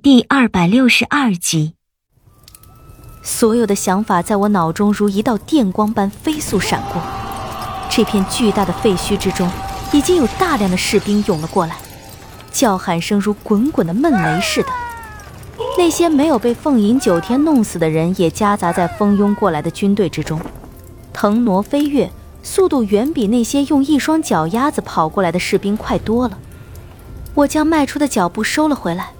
第二百六十二集，所有的想法在我脑中如一道电光般飞速闪过。这片巨大的废墟之中，已经有大量的士兵涌了过来，叫喊声如滚滚的闷雷似的。那些没有被凤吟九天弄死的人，也夹杂在蜂拥过来的军队之中，腾挪飞跃，速度远比那些用一双脚丫子跑过来的士兵快多了。我将迈出的脚步收了回来。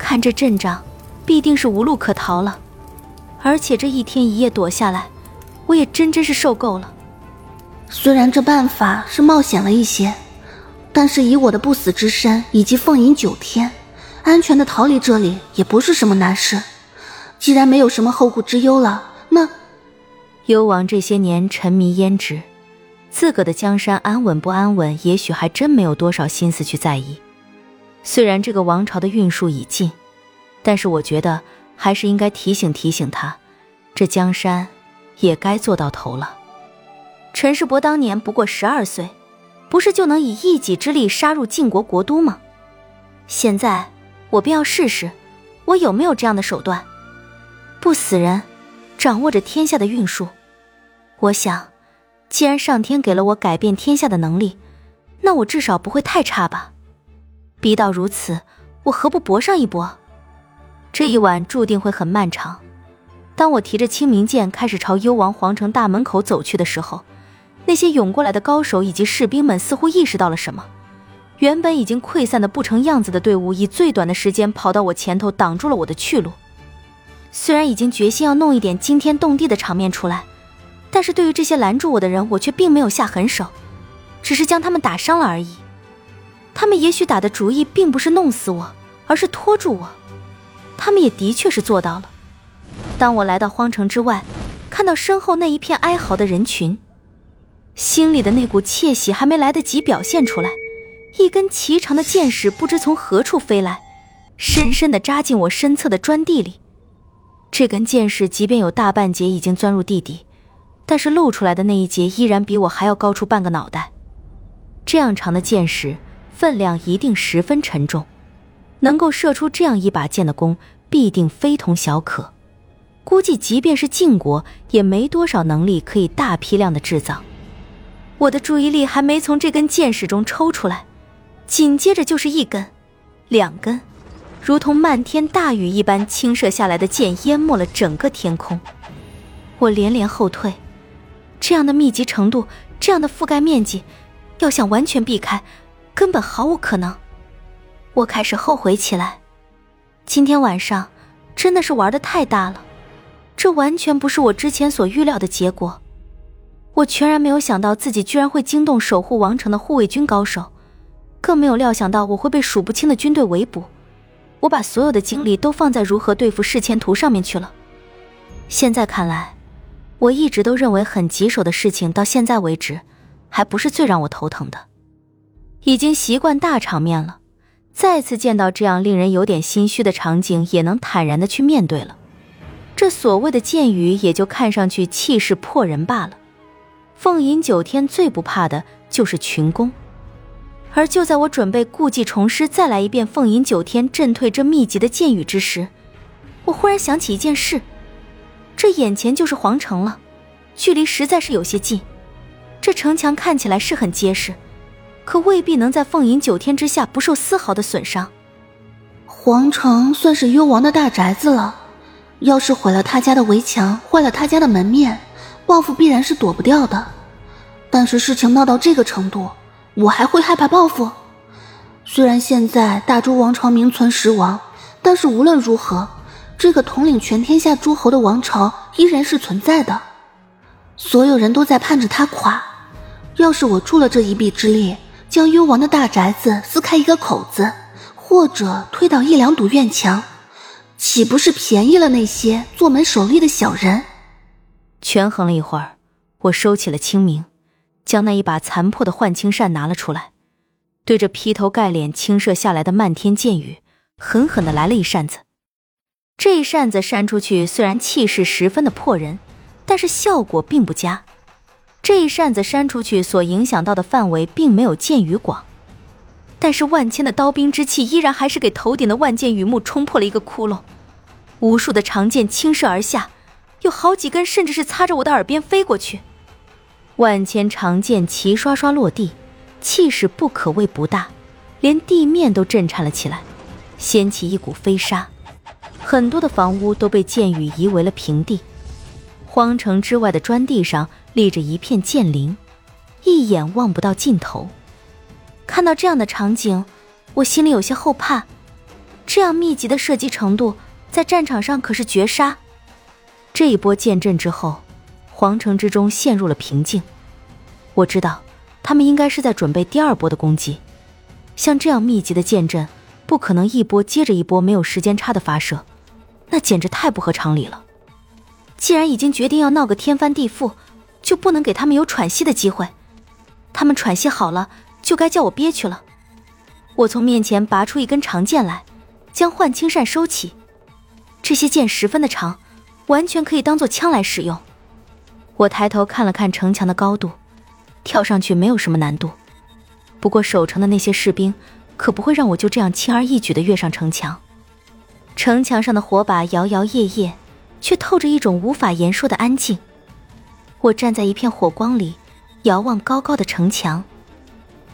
看这阵仗，必定是无路可逃了。而且这一天一夜躲下来，我也真真是受够了。虽然这办法是冒险了一些，但是以我的不死之身以及凤吟九天，安全的逃离这里也不是什么难事。既然没有什么后顾之忧了，那幽王这些年沉迷胭脂，自个的江山安稳不安稳，也许还真没有多少心思去在意。虽然这个王朝的运数已尽，但是我觉得还是应该提醒提醒他，这江山也该做到头了。陈世伯当年不过十二岁，不是就能以一己之力杀入晋国国都吗？现在我便要试试，我有没有这样的手段。不死人，掌握着天下的运数。我想，既然上天给了我改变天下的能力，那我至少不会太差吧。逼到如此，我何不搏上一搏？这一晚注定会很漫长。当我提着清明剑开始朝幽王皇城大门口走去的时候，那些涌过来的高手以及士兵们似乎意识到了什么。原本已经溃散的不成样子的队伍，以最短的时间跑到我前头，挡住了我的去路。虽然已经决心要弄一点惊天动地的场面出来，但是对于这些拦住我的人，我却并没有下狠手，只是将他们打伤了而已。他们也许打的主意并不是弄死我，而是拖住我。他们也的确是做到了。当我来到荒城之外，看到身后那一片哀嚎的人群，心里的那股窃喜还没来得及表现出来，一根奇长的箭矢不知从何处飞来，深深地扎进我身侧的砖地里。这根箭矢即便有大半截已经钻入地底，但是露出来的那一截依然比我还要高出半个脑袋。这样长的箭矢。分量一定十分沉重，能够射出这样一把剑的弓，必定非同小可。估计即便是晋国，也没多少能力可以大批量的制造。我的注意力还没从这根箭矢中抽出来，紧接着就是一根、两根，如同漫天大雨一般倾射下来的箭，淹没了整个天空。我连连后退，这样的密集程度，这样的覆盖面积，要想完全避开。根本毫无可能。我开始后悔起来，今天晚上真的是玩的太大了，这完全不是我之前所预料的结果。我全然没有想到自己居然会惊动守护王城的护卫军高手，更没有料想到我会被数不清的军队围捕。我把所有的精力都放在如何对付视前图上面去了。现在看来，我一直都认为很棘手的事情，到现在为止，还不是最让我头疼的。已经习惯大场面了，再次见到这样令人有点心虚的场景，也能坦然的去面对了。这所谓的剑雨，也就看上去气势破人罢了。凤吟九天最不怕的就是群攻，而就在我准备故技重施，再来一遍凤吟九天震退这密集的剑雨之时，我忽然想起一件事：这眼前就是皇城了，距离实在是有些近。这城墙看起来是很结实。可未必能在凤吟九天之下不受丝毫的损伤。皇城算是幽王的大宅子了，要是毁了他家的围墙，坏了他家的门面，报复必然是躲不掉的。但是事情闹到这个程度，我还会害怕报复？虽然现在大周王朝名存实亡，但是无论如何，这个统领全天下诸侯的王朝依然是存在的。所有人都在盼着他垮。要是我助了这一臂之力，将幽王的大宅子撕开一个口子，或者推倒一两堵院墙，岂不是便宜了那些做门守吏的小人？权衡了一会儿，我收起了清明，将那一把残破的幻青扇拿了出来，对着劈头盖脸倾射下来的漫天箭雨，狠狠的来了一扇子。这一扇子扇出去，虽然气势十分的破人，但是效果并不佳。这一扇子扇出去，所影响到的范围并没有剑雨广。但是万千的刀兵之气依然还是给头顶的万箭雨幕冲破了一个窟窿，无数的长剑倾射而下，有好几根甚至是擦着我的耳边飞过去。万千长剑齐刷刷落地，气势不可谓不大，连地面都震颤了起来，掀起一股飞沙，很多的房屋都被剑雨夷为了平地。荒城之外的砖地上立着一片剑林，一眼望不到尽头。看到这样的场景，我心里有些后怕。这样密集的射击程度，在战场上可是绝杀。这一波剑阵之后。皇城之中陷入了平静，我知道他们应该是在准备第二波的攻击。像这样密集的剑阵，不可能一波接着一波没有时间差的发射，那简直太不合常理了。既然已经决定要闹个天翻地覆，就不能给他们有喘息的机会。他们喘息好了，就该叫我憋屈了。我从面前拔出一根长剑来，将幻青扇收起。这些剑十分的长，完全可以当做枪来使用。我抬头看了看城墙的高度，跳上去没有什么难度。不过守城的那些士兵可不会让我就这样轻而易举地跃上城墙。城墙上的火把摇摇曳曳，却透着一种无法言说的安静。我站在一片火光里，遥望高高的城墙，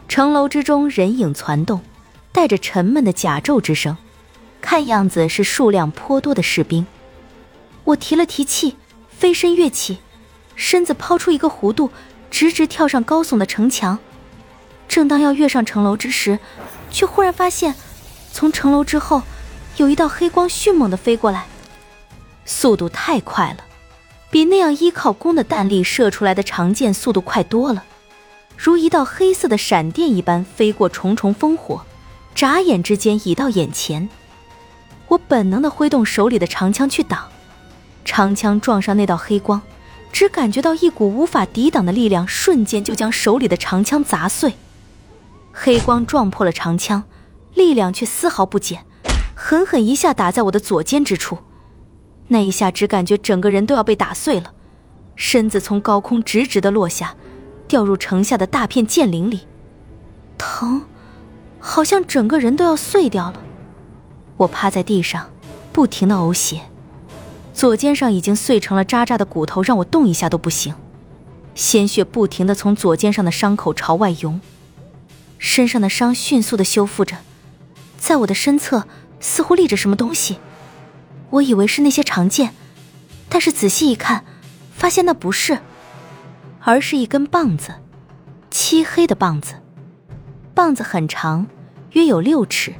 城楼之中人影攒动，带着沉闷的甲胄之声，看样子是数量颇多的士兵。我提了提气，飞身跃起。身子抛出一个弧度，直直跳上高耸的城墙。正当要跃上城楼之时，却忽然发现，从城楼之后，有一道黑光迅猛地飞过来，速度太快了，比那样依靠弓的弹力射出来的长箭速度快多了，如一道黑色的闪电一般飞过重重烽火，眨眼之间已到眼前。我本能地挥动手里的长枪去挡，长枪撞上那道黑光。只感觉到一股无法抵挡的力量，瞬间就将手里的长枪砸碎。黑光撞破了长枪，力量却丝毫不减，狠狠一下打在我的左肩之处。那一下，只感觉整个人都要被打碎了，身子从高空直直的落下，掉入城下的大片剑林里，疼，好像整个人都要碎掉了。我趴在地上，不停的呕血。左肩上已经碎成了渣渣的骨头，让我动一下都不行，鲜血不停的从左肩上的伤口朝外涌，身上的伤迅速的修复着，在我的身侧似乎立着什么东西，我以为是那些长剑，但是仔细一看，发现那不是，而是一根棒子，漆黑的棒子，棒子很长，约有六尺，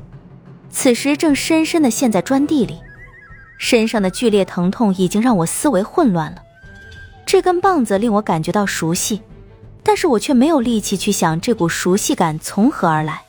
此时正深深的陷在砖地里。身上的剧烈疼痛已经让我思维混乱了。这根棒子令我感觉到熟悉，但是我却没有力气去想这股熟悉感从何而来。